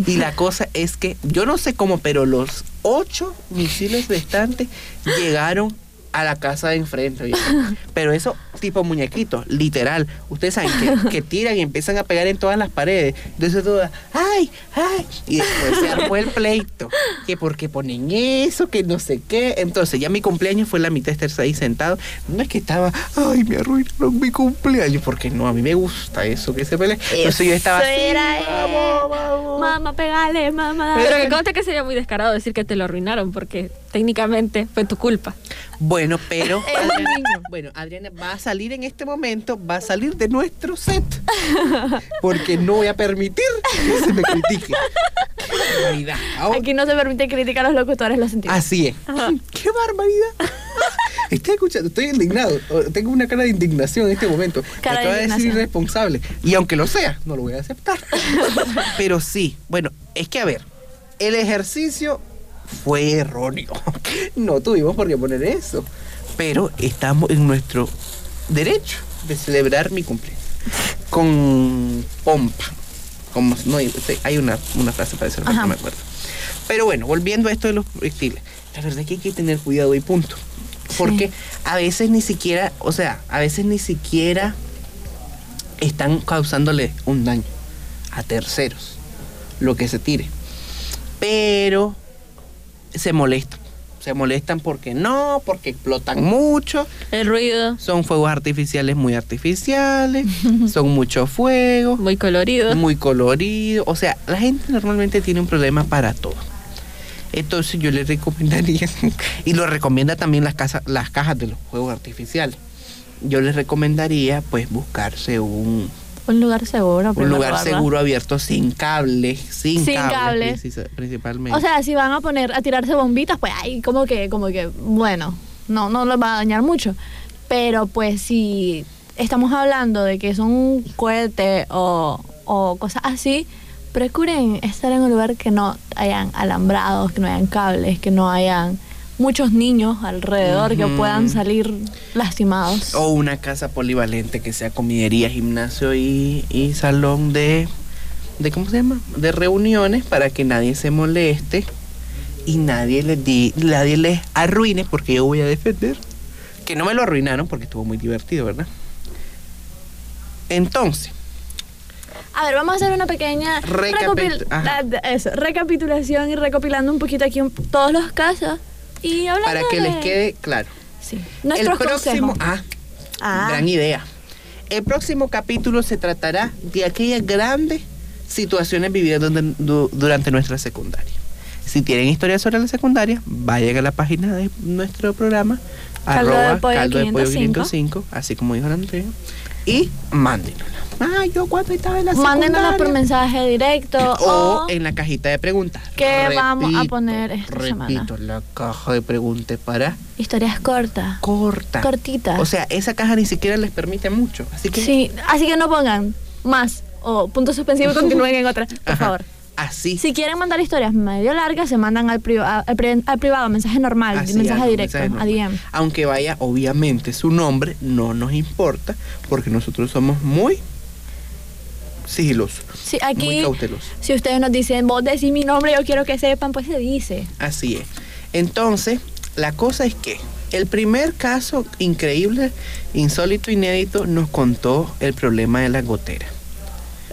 Y la cosa es que, yo no sé cómo, pero los ocho misiles restantes llegaron a la casa de enfrente. oye. (laughs) Pero eso tipo muñequitos, literal. Ustedes saben que, que tiran y empiezan a pegar en todas las paredes. Entonces todo, ¡ay! ¡ay! Y después se armó el pleito. Que porque ponen eso, que no sé qué. Entonces ya mi cumpleaños fue la mitad de estar ahí sentado. No es que estaba, ¡ay! Me arruinaron mi cumpleaños. Porque no, a mí me gusta eso que se pelea. Entonces yo estaba así. ¡vamos, vamos! Mamá, pegale, mamá. Pero que conste que sería muy descarado decir que te lo arruinaron porque técnicamente fue tu culpa. Bueno, pero (laughs) bueno, Adriana va a salir en este momento, va a salir de nuestro set. Porque no voy a permitir que se me critique. ¡Qué barbaridad! Ahora- Aquí no se permite criticar a los locutores, lo sentimos. así es. ¡Qué barbaridad! Estoy escuchando, estoy indignado. Tengo una cara de indignación en este momento. Cara Me de acaba de decir indignación. irresponsable. Y aunque lo sea, no lo voy a aceptar. (laughs) Pero sí, bueno, es que a ver, el ejercicio fue erróneo. (laughs) No tuvimos por qué poner eso. Pero estamos en nuestro derecho de celebrar mi cumpleaños. Con pompa. Como, no, hay- hay una, una frase para eso, no me acuerdo. Pero bueno, volviendo a esto de los proyectiles. La verdad es que hay que tener cuidado y punto. Porque a veces ni siquiera, o sea, a veces ni siquiera están causándole un daño a terceros, lo que se tire. Pero se molestan. Se molestan porque no, porque explotan mucho. El ruido, Son fuegos artificiales muy artificiales. (laughs) son mucho fuego, muy colorido. muy colorido. O sea, la gente normalmente tiene un problema para todo. Entonces yo les recomendaría, (laughs) y lo recomienda también las, casas, las cajas de los juegos artificiales. Yo les recomendaría pues buscarse un, Un lugar seguro. un lugar seguro abierto sin cables, sin, Sin cables, cables. princi- principalmente. O sea, si van a poner, a tirarse bombitas, pues ahí como que, como que, bueno, no, no los va a dañar mucho. Pero pues si estamos hablando de que son un cohete o, o cosas así, procuren estar en un lugar que no hayan alambrados, que no hayan cables, que no hayan muchos niños alrededor que puedan salir lastimados. o una casa polivalente que sea comidería, gimnasio y, y salón de, de ¿cómo se llama? De reuniones para que nadie se moleste y nadie les di, nadie les arruine porque yo voy a defender que no me lo arruinaron porque estuvo muy divertido, ¿verdad? Entonces, A ver, vamos a hacer una pequeña recopil- ah, eso, recapitulación y recopilando un poquito aquí un- todos los casos y hablando para que les de- quede claro. Sí. El próximo, ah, Ah. gran idea. El próximo capítulo se tratará de aquellas grandes situaciones vividas donde- du- durante nuestra secundaria. Si tienen historias sobre la secundaria, vayan a la página de nuestro programa Caldo de arroba pollo caldo de pollo 505. 505, así como dijo la Andrea. Y mándenosla. Ah, yo cuando estaba en la Mándenosla por mensaje directo O o, en la cajita de preguntas. ¿Qué vamos a poner esta repito, semana? la caja de preguntas para historias cortas. corta. Cortitas. O sea, esa caja ni siquiera les permite mucho. Así que. Sí, así que no pongan más o punto suspensivo y (laughs) continúen en otra, por Ajá, favor. Así. Si quieren mandar historias medio largas, se mandan al, priva- al, pri- al privado, mensaje normal, Así, mensaje directo, mensaje a. DM. Aunque vaya, obviamente, su nombre no nos importa porque nosotros somos muy sigilosos. Sí, Muy cautelosos. si ustedes nos dicen, vos decís mi nombre, yo quiero que sepan, pues se dice. Así es. Entonces, la cosa es que el primer caso increíble, insólito, inédito, nos contó el problema de la gotera.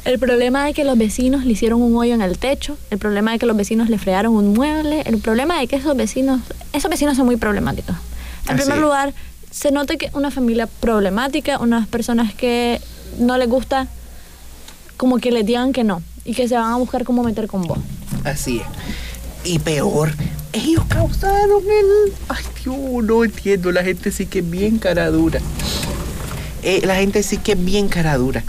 El problema de que los vecinos le hicieron un hoyo en el techo, el problema de que los vecinos le fregaron un mueble, el problema de que esos vecinos, esos vecinos son muy problemáticos. En Así primer lugar, se nota que una familia problemática, unas personas que no les gusta como que les digan que no y que se van a buscar cómo meter con vos. Así es. Y peor, ellos causaron el... Ay, Dios, no entiendo. La gente sí que es bien cara dura. Eh, la gente sí que es bien cara dura.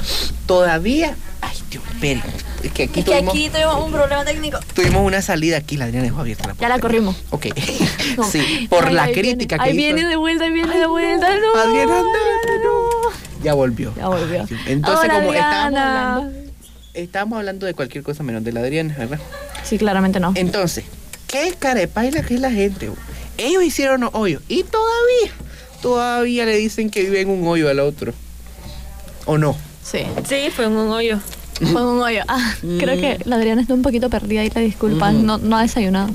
Todavía... Ay, Dios, esperen. Es que aquí, Es que tuvimos, aquí tuvimos un problema técnico. tuvimos una salida aquí. La Adriana dejó abierta la Ya la corrimos. Ok. (laughs) No. (laughs) Sí, por Ay, la ahí crítica viene, que Ahí hizo. viene de vuelta, ahí viene Ay, de vuelta. no, No, Adriana, no. Ya volvió. Ya volvió. Ay. Entonces, Hola, como estábamos hablando, estábamos hablando de cualquier cosa menos de la Adriana, ¿verdad? Sí, claramente no. Entonces, ¿qué carepaila que es la gente? Ellos hicieron los hoyos y todavía, todavía le dicen que vive en un hoyo al otro. ¿O no? Sí. Sí, fue en un hoyo. Fue un hoyo. Ah, creo Mm. que la Adriana está un poquito perdida y la disculpa. Mm. No, no ha desayunado.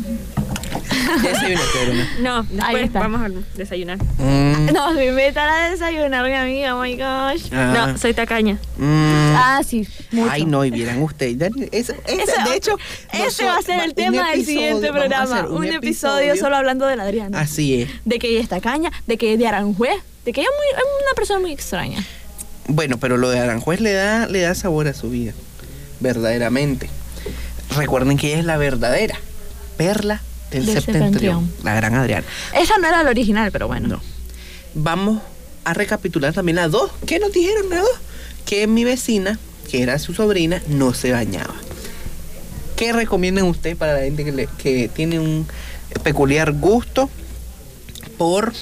Desayunaste. No, Ahí después está. vamos a desayunar. Mm, Nos va a desayunar, mi amiga. Oh my gosh. ah, No, soy tacaña. mm. Ah, sí. Mucho. Ay, no, y vieran ustedes. Ese- de hecho, Ese va a ser el tema del siguiente programa. Un, episodio, solo hablando de la Adriana. Así es. De que ella está caña, de que ella es de Aranjuez, de que ella es, muy, es una persona muy extraña. Bueno, pero lo de Aranjuez le da, le da sabor a su vida. Verdaderamente. Recuerden que ella es la verdadera perla del, Del septentrión. septentrión. La gran Adriana. Esa no era la original, pero bueno. No. Vamos a recapitular también las dos. ¿Qué nos dijeron las dos? Que mi vecina, que era su sobrina, no se bañaba. ¿Qué recomiendan ustedes para la gente que, le- que tiene un peculiar gusto por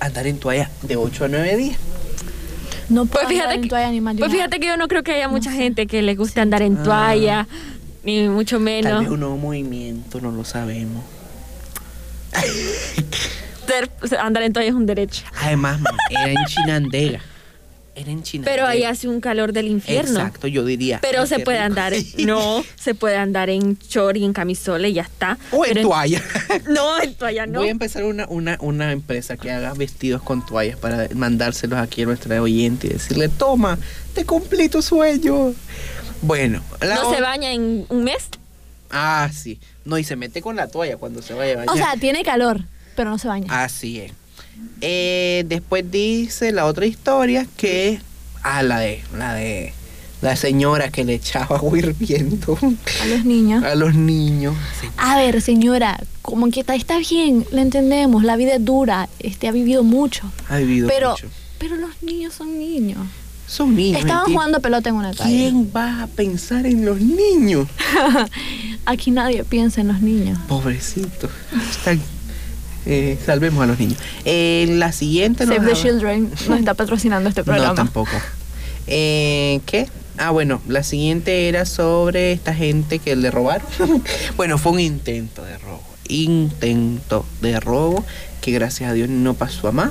andar en toalla de 8 a 9 días? No Pues puedo fíjate, andar en que, toalla ni pues fíjate que yo no creo que haya mucha sé. gente que le guste andar en Ah. toalla, ni mucho Tal menos. vez un nuevo movimiento, no lo sabemos. Ser- andar en toalla es un derecho. Además, era en Chinandega. Era en Chinandega. Pero ahí hace un calor del infierno. Exacto, yo diría. Pero se puede rico. andar, no, (laughs) se puede andar en short y en camisola y ya está. O en Pero toalla. (laughs) No, en toalla no. Voy a empezar una, una, una empresa que haga vestidos con toallas para mandárselos aquí a nuestra oyente y decirle, toma, te cumplí tu sueño. Bueno, la ¿No se baña en un mes? Ah, sí. No, y se mete con la toalla cuando se vaya a bañar. O sea, tiene calor, pero no se baña. Así es. Eh, después dice la otra historia que. Ah, la de. La de. La señora que le echaba agua hirviendo A los niños. a los niños. Sí. A ver, señora, como que está, está bien, le entendemos, la vida es dura, este ha vivido mucho. Ha vivido Pero, mucho. pero los niños son niños. Son niños. Estaban jugando pelota en una calle. ¿Quién va a pensar en los niños? (laughs) Aquí nadie piensa en los niños. Pobrecitos. Eh, salvemos a los niños. Eh, la siguiente nos Save the Children nos está (laughs) patrocinando este programa. No, tampoco. Eh, ¿Qué? Ah, bueno, la siguiente era sobre esta gente que le robaron. (laughs) bueno, fue un intento de robo. Intento de robo que gracias a Dios no pasó a más,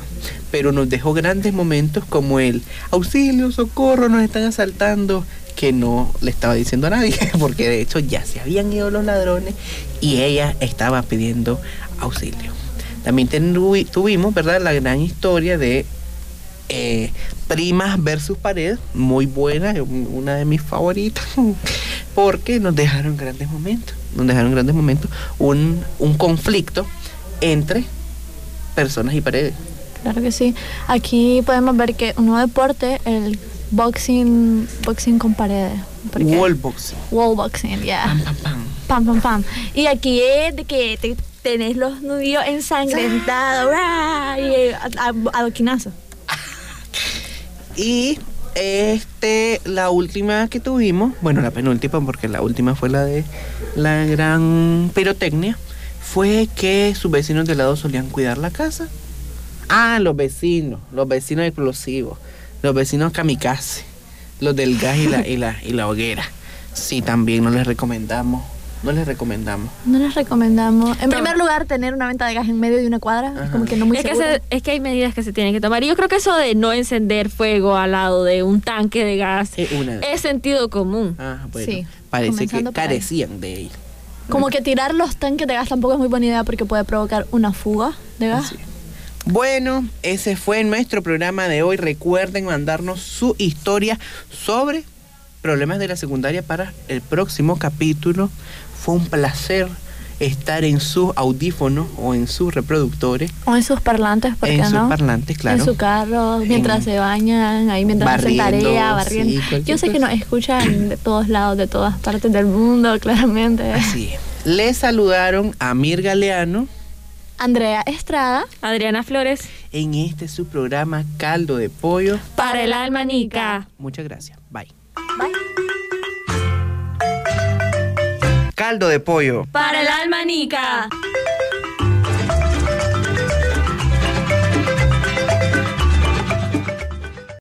pero nos dejó grandes momentos como el auxilio, socorro, nos están asaltando, que no le estaba diciendo a nadie, (laughs) porque de hecho ya se habían ido los ladrones y ella estaba pidiendo auxilio. También tuvimos, ¿verdad?, la gran historia de eh, Primas versus Pared, muy buena, una de mis favoritas, (laughs) porque nos dejaron grandes momentos, nos dejaron grandes momentos, un, un conflicto entre personas y paredes. Claro que sí. Aquí podemos ver que un nuevo deporte, el boxing, boxing con paredes. Wall boxing. Wall boxing, ya. Pam, pam, pam. Pam, pam, pam. Y aquí es de que te tenés los nudillos ensangrentados ¡bra! y a- a- adoquinazo. Y este, la última que tuvimos, bueno, la penúltima, porque la última fue la de la gran pirotecnia, fue que sus vecinos de lado solían cuidar la casa. Ah, los vecinos, los vecinos explosivos, los vecinos kamikaze, los del gas y la, y la, y la hoguera. Sí, también no les recomendamos, no les recomendamos. No les recomendamos. En primer lugar, tener una venta de gas en medio de una cuadra. Es como que no muy es, que se- es que hay medidas que se tienen que tomar. Y yo creo que eso de no encender fuego al lado de un tanque de gas Es una de- es sentido común. Ah, bueno, Sí, parece que ahí. carecían de ello. Como que tirar los tanques de gas tampoco es muy buena idea porque puede provocar una fuga de gas. Bueno, ese fue nuestro programa de hoy. Recuerden mandarnos su historia sobre problemas de la secundaria para el próximo capítulo. Fue un placer estar en sus audífonos o en sus reproductores, O en sus parlantes, ¿por qué en sus parlantes, claro. En su carro, mientras En- se bañan, ahí mientras hacen Barriendo, tarea, barriendo. sí, Yo sé que nos escuchan de todos lados, de todas partes del mundo, (laughs) claramente. Así es. Le saludaron a Mir Galeano Andrea Estrada. Adriana Flores. en este su programa Caldo de Pollo. Para el alma nica. Muchas gracias. Bye. Bye. Caldo de Pollo. Para el alma nica.